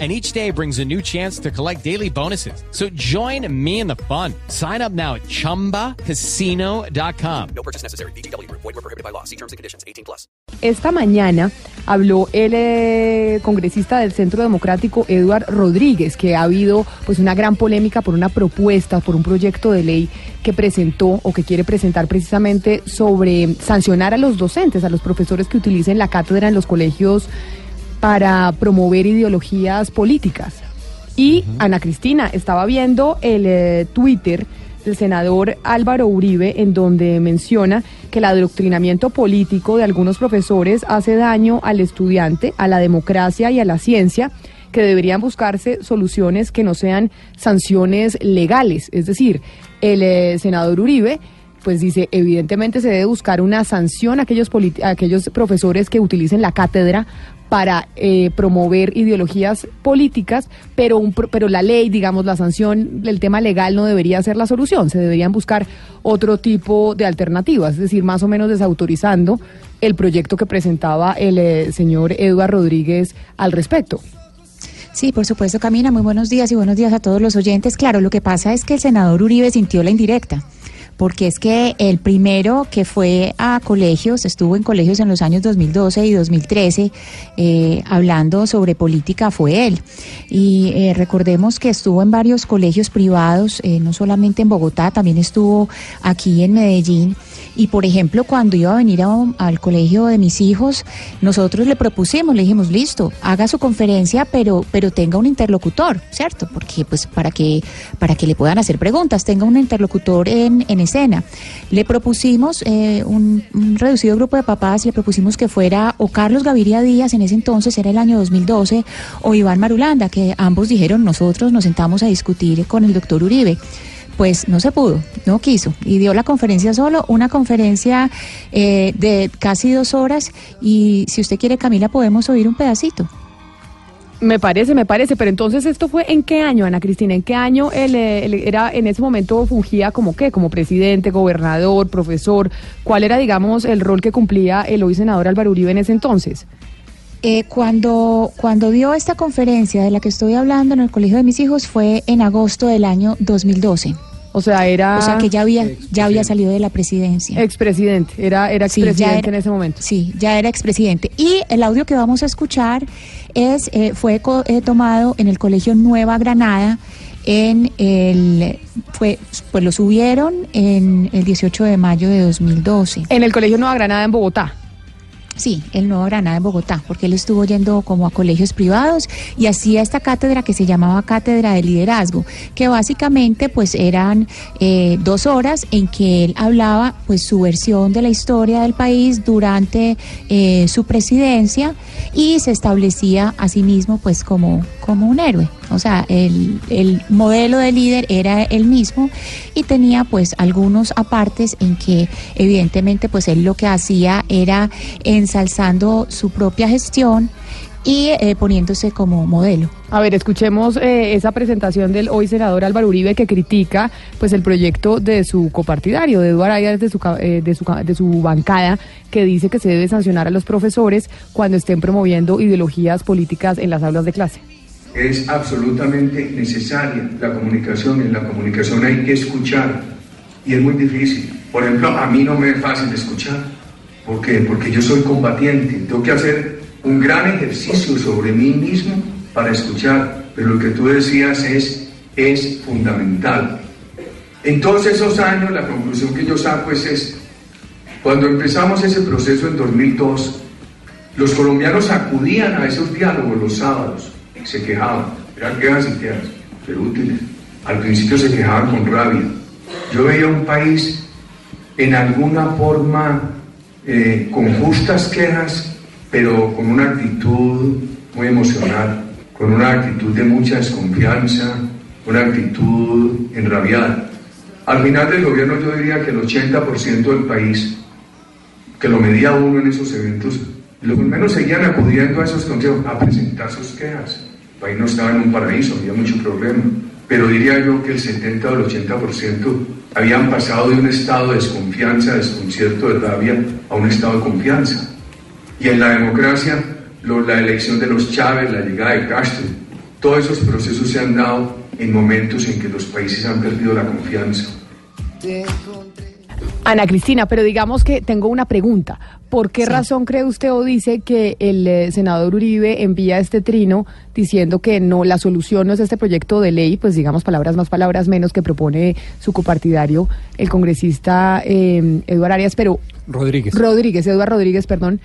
and each day brings a new chance to collect daily bonuses. So join me in the fun. Sign up now at ChumbaCasino.com. No purchase necessary. BGW. Void were prohibited by law. See terms and conditions. 18 plus. Esta mañana habló el eh, congresista del Centro Democrático, Eduard Rodríguez, que ha habido pues una gran polémica por una propuesta, por un proyecto de ley que presentó o que quiere presentar precisamente sobre sancionar a los docentes, a los profesores que utilicen la cátedra en los colegios para promover ideologías políticas. Y Ana Cristina estaba viendo el eh, Twitter del senador Álvaro Uribe en donde menciona que el adoctrinamiento político de algunos profesores hace daño al estudiante, a la democracia y a la ciencia que deberían buscarse soluciones que no sean sanciones legales. Es decir, el eh, senador Uribe pues dice, evidentemente se debe buscar una sanción a aquellos, aquellos profesores que utilicen la cátedra para eh, promover ideologías políticas, pero, un, pero la ley, digamos, la sanción, el tema legal no debería ser la solución, se deberían buscar otro tipo de alternativas, es decir, más o menos desautorizando el proyecto que presentaba el eh, señor Eduardo Rodríguez al respecto. Sí, por supuesto, Camina. Muy buenos días y buenos días a todos los oyentes. Claro, lo que pasa es que el senador Uribe sintió la indirecta porque es que el primero que fue a colegios, estuvo en colegios en los años 2012 y 2013, eh, hablando sobre política, fue él. Y eh, recordemos que estuvo en varios colegios privados, eh, no solamente en Bogotá, también estuvo aquí en Medellín. Y por ejemplo, cuando iba a venir al colegio de mis hijos, nosotros le propusimos, le dijimos, listo, haga su conferencia, pero, pero tenga un interlocutor, ¿cierto? Porque pues para que, para que le puedan hacer preguntas, tenga un interlocutor en, en escena. Le propusimos eh, un, reducido grupo de papás, le propusimos que fuera o Carlos Gaviria Díaz, en ese entonces era el año 2012, o Iván Marulanda, que ambos dijeron, nosotros nos sentamos a discutir con el doctor Uribe pues no se pudo, no quiso y dio la conferencia solo, una conferencia eh, de casi dos horas y si usted quiere Camila podemos oír un pedacito. Me parece, me parece, pero entonces esto fue en qué año, Ana Cristina, en qué año él, era en ese momento fungía como qué, como presidente, gobernador, profesor, ¿cuál era, digamos, el rol que cumplía el hoy senador Álvaro Uribe en ese entonces? Eh, cuando, cuando dio esta conferencia de la que estoy hablando en el colegio de mis hijos fue en agosto del año 2012. O sea, era... O sea, que ya había, ya había salido de la presidencia. Expresidente, era, era expresidente en ese momento. Sí, ya era expresidente. Y el audio que vamos a escuchar es eh, fue eh, tomado en el Colegio Nueva Granada, en el fue pues lo subieron en el 18 de mayo de 2012. En el Colegio Nueva Granada en Bogotá. Sí, el Nuevo Granada en Bogotá, porque él estuvo yendo como a colegios privados y hacía esta cátedra que se llamaba Cátedra de Liderazgo, que básicamente pues eran eh, dos horas en que él hablaba pues su versión de la historia del país durante eh, su presidencia y se establecía a sí mismo pues como, como un héroe. O sea, el, el modelo de líder era el mismo y tenía pues algunos apartes en que evidentemente pues él lo que hacía era ensalzando su propia gestión y eh, poniéndose como modelo. A ver, escuchemos eh, esa presentación del hoy senador Álvaro Uribe que critica pues el proyecto de su copartidario, de Eduardo Ayala, de su, eh, de, su, de su bancada, que dice que se debe sancionar a los profesores cuando estén promoviendo ideologías políticas en las aulas de clase. Es absolutamente necesaria la comunicación, en la comunicación hay que escuchar y es muy difícil. Por ejemplo, a mí no me es fácil escuchar. ¿Por qué? Porque yo soy combatiente, tengo que hacer un gran ejercicio sobre mí mismo para escuchar, pero lo que tú decías es, es fundamental. En todos esos años la conclusión que yo saco es esta. Cuando empezamos ese proceso en 2002, los colombianos acudían a esos diálogos los sábados, se quejaban, eran quejas y quejas, pero útiles. Al principio se quejaban con rabia. Yo veía un país en alguna forma eh, con justas quejas, pero con una actitud muy emocional, con una actitud de mucha desconfianza, una actitud enrabiada. Al final del gobierno yo diría que el 80% del país que lo medía uno en esos eventos, los menos seguían acudiendo a esos consejos a presentar sus quejas. País no estaba en un paraíso, había mucho problema. Pero diría yo que el 70 o el 80% habían pasado de un estado de desconfianza, desconcierto, de rabia, a un estado de confianza. Y en la democracia, la elección de los Chávez, la llegada de Castro, todos esos procesos se han dado en momentos en que los países han perdido la confianza. Ana Cristina, pero digamos que tengo una pregunta. ¿Por qué razón cree usted o dice que el eh, senador Uribe envía este trino diciendo que no, la solución no es este proyecto de ley, pues digamos palabras más, palabras menos que propone su copartidario, el congresista eh, Eduardo Arias, pero... Rodríguez. Rodríguez, Eduardo Rodríguez, perdón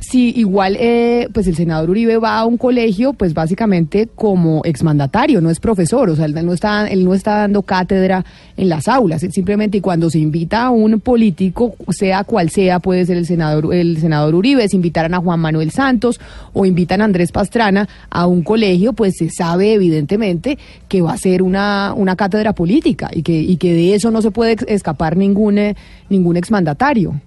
si igual eh, pues el senador Uribe va a un colegio pues básicamente como exmandatario no es profesor o sea él no está él no está dando cátedra en las aulas simplemente y cuando se invita a un político sea cual sea puede ser el senador el senador Uribe si invitaran a Juan Manuel Santos o invitan a Andrés Pastrana a un colegio pues se sabe evidentemente que va a ser una una cátedra política y que y que de eso no se puede escapar ningún eh, ningún exmandatario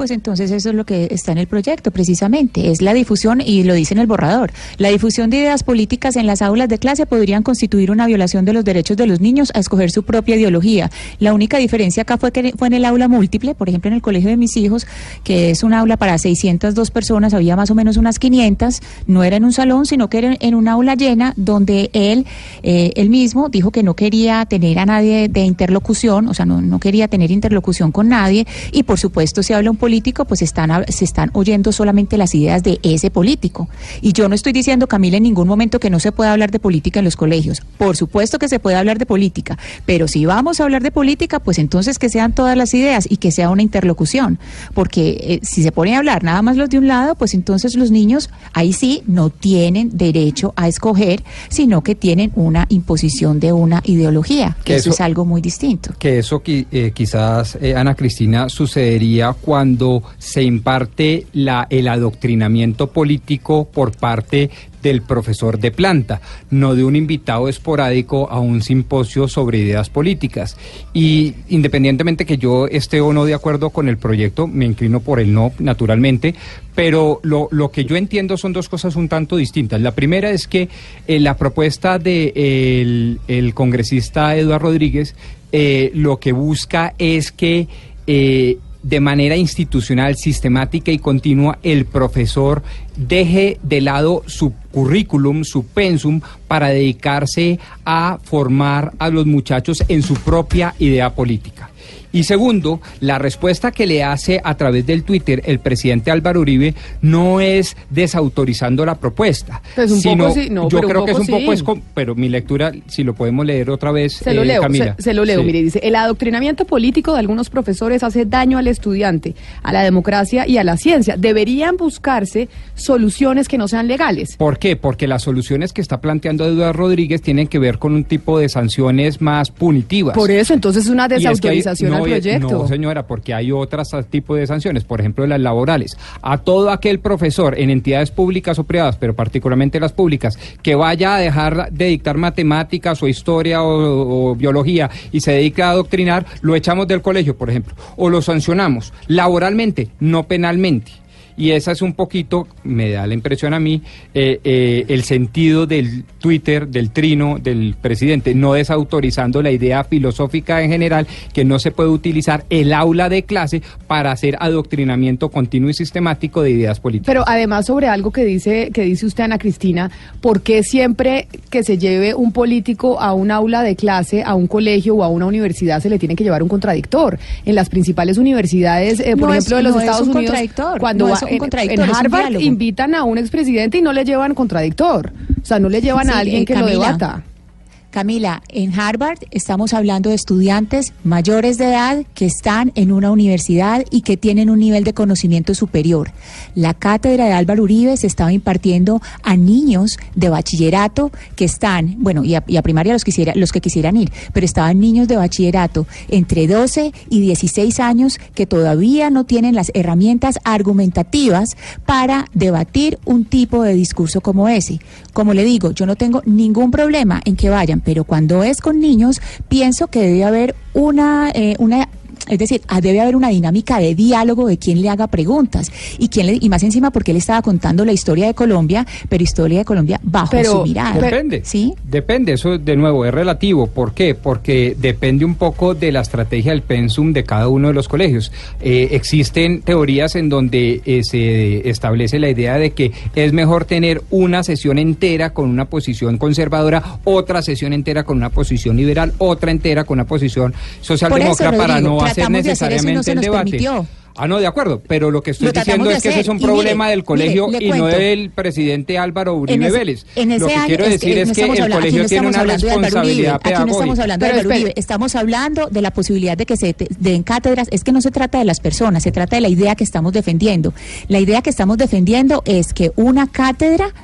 pues entonces eso es lo que está en el proyecto, precisamente. Es la difusión, y lo dice en el borrador, la difusión de ideas políticas en las aulas de clase podrían constituir una violación de los derechos de los niños a escoger su propia ideología. La única diferencia acá fue que fue en el aula múltiple, por ejemplo en el colegio de mis hijos, que es un aula para 602 personas, había más o menos unas 500, no era en un salón, sino que era en un aula llena donde él, eh, mismo dijo que no quería tener a nadie de interlocución, o sea, no, no quería tener interlocución con nadie, y por supuesto se habla político, pues están, se están oyendo solamente las ideas de ese político. Y yo no estoy diciendo, Camila, en ningún momento que no se pueda hablar de política en los colegios. Por supuesto que se puede hablar de política, pero si vamos a hablar de política, pues entonces que sean todas las ideas y que sea una interlocución. Porque eh, si se pone a hablar nada más los de un lado, pues entonces los niños ahí sí no tienen derecho a escoger, sino que tienen una imposición de una ideología, que eso, es algo muy distinto. Que eso eh, quizás, eh, Ana Cristina, sucedería cuando se imparte la, el adoctrinamiento político por parte del profesor de planta, no de un invitado esporádico a un simposio sobre ideas políticas. Y independientemente que yo esté o no de acuerdo con el proyecto, me inclino por el no, naturalmente, pero lo, lo que yo entiendo son dos cosas un tanto distintas. La primera es que eh, la propuesta del de el, congresista Eduardo Rodríguez eh, lo que busca es que eh, de manera institucional, sistemática y continua, el profesor deje de lado su currículum, su pensum, para dedicarse a formar a los muchachos en su propia idea política. Y segundo, la respuesta que le hace a través del Twitter el presidente Álvaro Uribe no es desautorizando la propuesta. Pues un sino, poco sí, no, yo creo que es un poco, pero mi lectura, si lo podemos leer otra vez, se lo eh, leo, Camila. Se, se, lo leo, Sí. mire, dice, el adoctrinamiento político de algunos profesores hace daño al estudiante, a la democracia y a la ciencia. Deberían buscarse soluciones que no sean legales. ¿Por qué? Porque las soluciones que está planteando Eduardo Rodríguez tienen que ver con un tipo de sanciones más punitivas. Por eso, entonces es una es desautorización no, eh, proyecto. No, señora, porque hay otros tipos de sanciones, por ejemplo, las laborales. A todo aquel profesor en entidades públicas o privadas, pero particularmente las públicas, que vaya a dejar de dictar matemáticas o historia o, o biología y se dedica a adoctrinar, lo echamos del colegio, por ejemplo, o lo sancionamos laboralmente, no penalmente. Y esa es un poquito, me da la impresión a mí, eh, eh, el sentido del Twitter, del trino del presidente, no desautorizando la idea filosófica en general, que no se puede utilizar el aula de clase para hacer adoctrinamiento continuo y sistemático de ideas políticas. Pero además sobre algo que dice que dice usted Ana Cristina, ¿por qué siempre que se lleve un político a un aula de clase, a un colegio o a una universidad se le tiene que llevar un contradictor? En las principales universidades, eh, por No es- ejemplo, de los no es Estados un Unidos, cuando no va en- contradictor, Harvard invitan a un expresidente y no le llevan contradictor, o sea, no le llevan Sí, a alguien eh, que lo debata. Camila, en Harvard estamos hablando de estudiantes mayores de edad que están en una universidad y que tienen un nivel de conocimiento superior. La cátedra de Álvaro Uribe se estaba impartiendo a niños de bachillerato que están, bueno, y a, y a primaria los, quisiera, los que quisieran ir, pero estaban niños de bachillerato entre 12 y 16 años que todavía no tienen las herramientas argumentativas para debatir un tipo de discurso como ese. Como le digo, yo no tengo ningún problema en que vayan, pero cuando es con niños, pienso que debe haber una, eh, una Es decir, ah, debe haber una dinámica de diálogo de quien le haga preguntas y quién le, y más encima porque él estaba contando la historia de Colombia, pero historia de Colombia bajo su mirada. Depende. ¿Sí? Depende, eso de nuevo es relativo. ¿Por qué? Porque depende un poco de la estrategia del pensum de cada uno de los colegios. Eh, existen teorías en donde eh, se establece la idea de que es mejor tener una sesión entera con una posición conservadora, otra sesión entera con una posición liberal, otra entera con una posición socialdemócrata para no hacer necesariamente el debate. Ah, no, de acuerdo, pero lo que estoy diciendo es que ese es un problema del colegio y no del presidente Álvaro Uribe Vélez. lo que quiero decir es que, el colegio tiene una responsabilidad pedagógica. Aquí no estamos hablando de Uribe, estamos hablando de la posibilidad de que se den cátedras. Es que no se trata de las personas, se trata de la idea que estamos defendiendo. La idea que estamos defendiendo es que una cátedra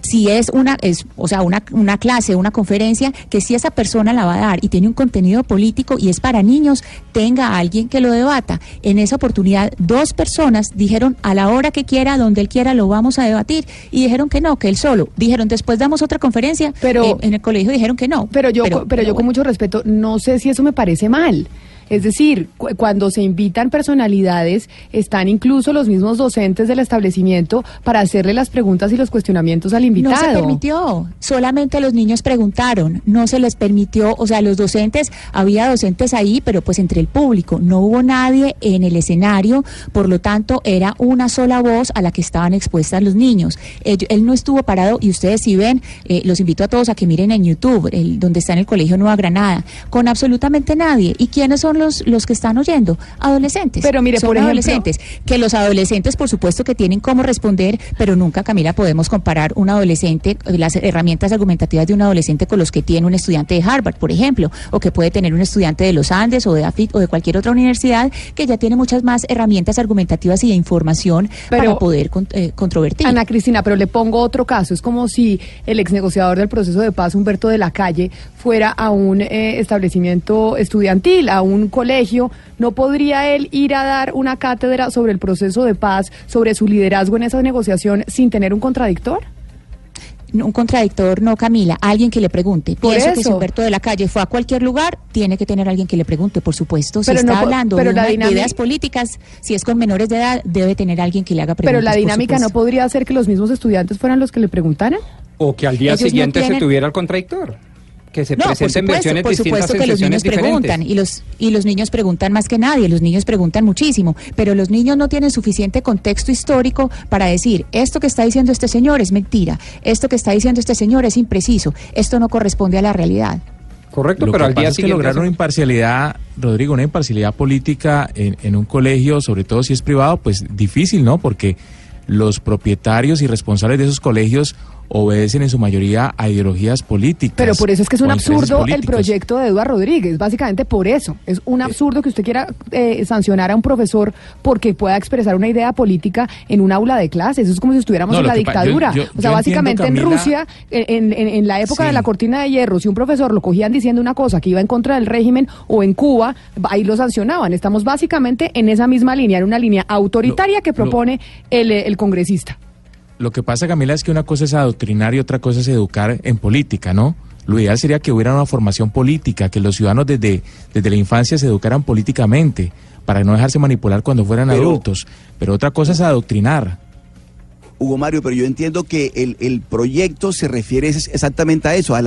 si es una, es, o sea, una, una clase, una conferencia, que si esa persona la va a dar y tiene un contenido político y es para niños, tenga a alguien que lo debata. En esa oportunidad, dos personas dijeron a la hora que quiera, donde él quiera, lo vamos a debatir. Y dijeron que no, que él solo. Dijeron, después damos otra conferencia. Pero, eh, en el colegio dijeron que no. Pero yo, pero, yo con mucho respeto, no sé si eso me parece mal. Es decir, cuando se invitan personalidades, están incluso los mismos docentes del establecimiento para hacerle las preguntas y los cuestionamientos al invitado. No se permitió, solamente los niños preguntaron, no se les permitió, o sea, los docentes, había docentes ahí, pero pues entre el público, no hubo nadie en el escenario, por lo tanto era una sola voz a la que estaban expuestas los niños. Él, no estuvo parado y ustedes si ven, eh, los invito a todos a que miren en YouTube, el, donde está en el Colegio Nueva Granada, con absolutamente nadie. ¿Y quiénes son los, los que están oyendo? Adolescentes. Pero mire, por ejemplo, adolescentes. Que los adolescentes, por supuesto, que tienen cómo responder, pero nunca, Camila, podemos comparar un adolescente, las herramientas argumentativas de un adolescente con los que tiene un estudiante de Harvard, por ejemplo, o que puede tener un estudiante de los Andes o de AFIT o de cualquier otra universidad que ya tiene muchas más herramientas argumentativas y de información para poder eh, controvertir. Ana Cristina, pero le pongo otro caso. Es como si el ex negociador del proceso de paz, Humberto de la Calle, fuera a un eh, establecimiento estudiantil, a un colegio, ¿no podría él ir a dar una cátedra sobre el proceso de paz, sobre su liderazgo en esa negociación sin tener un contradictor? un contradictor, no Camila, alguien que le pregunte. Pienso que si Humberto de la Calle fue a cualquier lugar, tiene que tener alguien que le pregunte, por supuesto. Si está hablando de, ideas políticas, si es con menores de edad, debe tener alguien que le haga preguntas. Pero la dinámica no podría ser que los mismos estudiantes fueran los que le preguntaran. O que al día siguiente se tuviera el contradictor que se presenten versiones por supuesto que los niños preguntan y los y los niños preguntan más que nadie, los niños preguntan muchísimo, pero los niños no tienen suficiente contexto histórico para decir esto que está diciendo este señor es mentira, esto que está diciendo este señor es impreciso, esto no corresponde a la realidad. Correcto, pero al día siguiente que lograr una imparcialidad, Rodrigo, una imparcialidad política en, en un colegio, sobre todo si es privado, pues difícil, ¿no? Porque los propietarios y responsables de esos colegios obedecen en su mayoría a ideologías políticas. Pero por eso es que es un absurdo el proyecto de Eduardo Rodríguez, básicamente por eso. Es un absurdo que usted quiera eh, sancionar a un profesor porque pueda expresar una idea política en un aula de clases. Eso es como si estuviéramos en la dictadura. o sea, básicamente en Rusia, en, en, la época de la cortina de hierro, si un profesor lo cogían diciendo una cosa que iba en contra del régimen o en Cuba, ahí lo sancionaban. Estamos básicamente en esa misma línea, en una línea autoritaria que propone el, el congresista. Lo que pasa, Camila, es que una cosa es adoctrinar y otra cosa es educar en política, ¿no? Lo ideal sería que hubiera una formación política, que los ciudadanos desde, desde la infancia se educaran políticamente, para no dejarse manipular cuando fueran adultos. Pero otra cosa es adoctrinar. Hugo Mario, pero yo entiendo que el, proyecto se refiere exactamente a eso, al,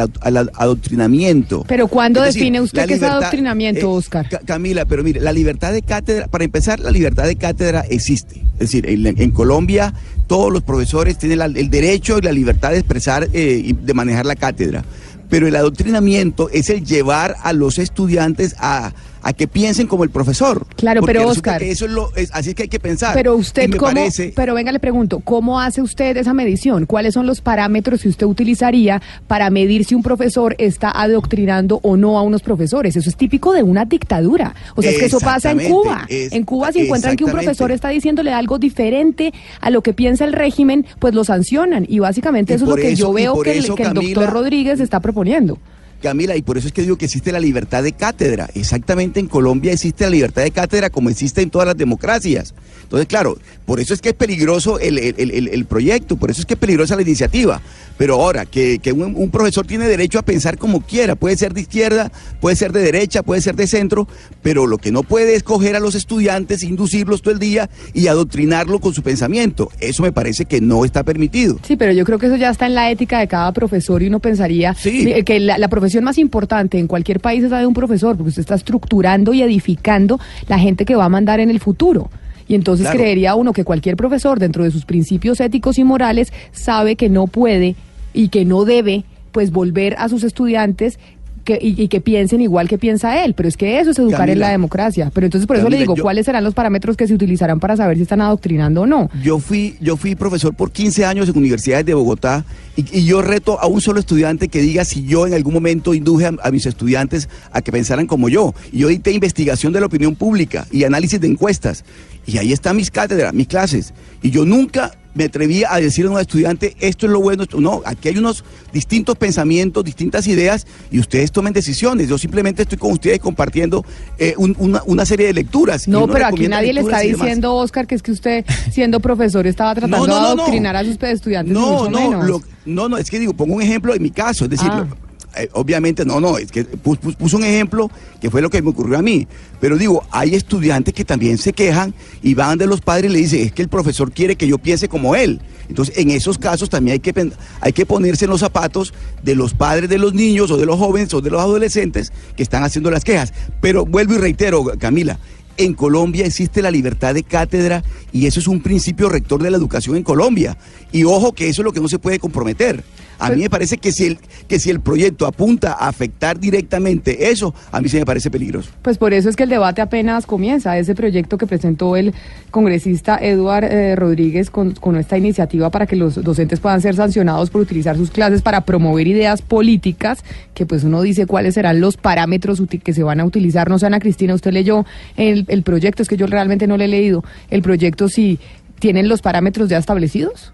adoctrinamiento. Pero ¿cuándo define usted qué es adoctrinamiento, eh, Oscar? Camila, pero mire, la libertad de cátedra, para empezar, la libertad de cátedra existe. Es decir, en, Colombia todos los profesores tienen el derecho y la libertad de expresar eh, y de manejar la cátedra. Pero el adoctrinamiento es el llevar a los estudiantes a a que piensen como el profesor. Claro, pero Oscar. eso es lo, así es que hay que pensar. Pero usted, ¿cómo, pero venga, le pregunto, ¿cómo hace usted esa medición? ¿Cuáles son los parámetros que usted utilizaría para medir si un profesor está adoctrinando o no a unos profesores? Eso es típico de una dictadura. O sea, es que eso pasa en Cuba. en Cuba, si encuentran que un profesor está diciéndole algo diferente a lo que piensa el régimen, pues lo sancionan. Y básicamente eso, es lo que yo veo que, el, doctor Rodríguez está proponiendo. Camila, y por eso es que digo que existe la libertad de cátedra. Exactamente en Colombia existe la libertad de cátedra como existe en todas las democracias. Entonces, claro, por eso es que es peligroso el, el- el- el proyecto, por eso es que es peligrosa la iniciativa. Pero ahora, que, que un, un profesor tiene derecho a pensar como quiera, puede ser de izquierda, puede ser de derecha, puede ser de centro, pero lo que no puede es coger a los estudiantes, inducirlos todo el día y adoctrinarlo con su pensamiento. Eso me parece que no está permitido. Sí, pero yo creo que eso ya está en la ética de cada profesor y uno pensaría Sí. que la, la profesión más importante en cualquier país es la de un profesor, porque usted está estructurando y edificando la gente que va a mandar en el futuro. Y entonces Claro. creería uno que cualquier profesor, dentro de sus principios éticos y morales, sabe que no puede y que no debe, pues, volver a sus estudiantes que, y, y que piensen igual que piensa él. Pero es que eso es educar en la democracia. Pero entonces por eso le digo, yo- ¿cuáles serán los parámetros que se utilizarán para saber si están adoctrinando o no? Yo fui, yo fui profesor por 15 años en universidades de Bogotá y, y yo reto a un solo estudiante que diga si yo en algún momento induje a, a mis estudiantes a que pensaran como yo. Y yo dicté investigación de la opinión pública y análisis de encuestas. Y ahí están mis cátedras, mis clases. Y yo nunca me atreví a decir a un estudiante, esto es lo bueno, esto no. Aquí hay unos distintos pensamientos, distintas ideas y ustedes tomen decisiones. Yo simplemente estoy con ustedes compartiendo eh, un- una, una serie de lecturas. No, pero aquí nadie le está diciendo, Oscar, que es que usted, siendo profesor, estaba tratando No, no, de no. adoctrinar a sus estudiantes. No, no, lo- no, no, es que digo, pongo un ejemplo en mi caso, es decir, Ah. lo- eh, obviamente no, no, es que pu- pu- puso un ejemplo que fue lo que me ocurrió a mí, pero digo, hay estudiantes que también se quejan y van de los padres y le dicen, es que el profesor quiere que yo piense como él. Entonces, en esos casos también hay que, hay que ponerse en los zapatos de los padres de los niños o de los jóvenes o de los adolescentes que están haciendo las quejas. Pero vuelvo y reitero, Camila, en Colombia existe la libertad de cátedra y eso es un principio rector de la educación en Colombia. Y ojo que eso es lo que no se puede comprometer. A mí me parece que si, el, que si el proyecto apunta a afectar directamente eso, a mí se me parece peligroso. Pues por eso es que el debate apenas comienza. Ese proyecto que presentó el congresista Eduard eh, Rodríguez con, esta iniciativa para que los docentes puedan ser sancionados por utilizar sus clases para promover ideas políticas, que pues uno dice cuáles serán los parámetros que se van a utilizar. No sé, Ana Cristina, usted leyó el, el proyecto, es que yo realmente no le he leído. El proyecto si tienen los parámetros ya establecidos.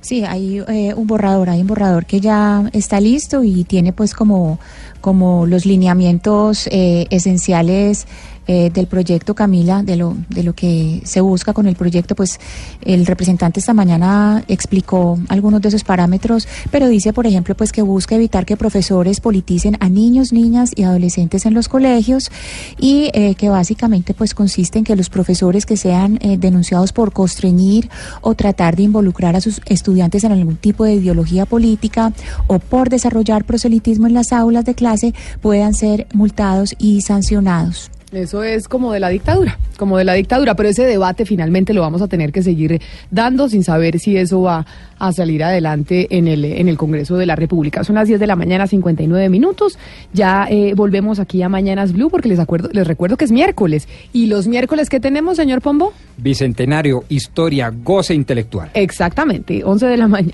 Sí, hay eh, un borrador, hay un borrador que ya está listo y tiene pues como, como los lineamientos eh, esenciales eh, del proyecto Camila, de lo, de lo que se busca con el proyecto, pues el representante esta mañana explicó algunos de esos parámetros, pero dice, por ejemplo, pues que busca evitar que profesores politicen a niños, niñas y adolescentes en los colegios y eh, que básicamente pues consiste en que los profesores que sean eh, denunciados por constreñir o tratar de involucrar a sus estudiantes en algún tipo de ideología política o por desarrollar proselitismo en las aulas de clase puedan ser multados y sancionados. Eso es como de la dictadura, como de la dictadura, pero ese debate finalmente lo vamos a tener que seguir dando sin saber si eso va a salir adelante en el, en el Congreso de la República. Son las 10 de la mañana, 59 minutos. Ya eh, volvemos aquí a Mañanas Blue porque les, acuerdo, les recuerdo que es miércoles. ¿Y los miércoles qué tenemos, señor Pombo? Bicentenario, historia, goce intelectual. Exactamente, 11 de la mañana.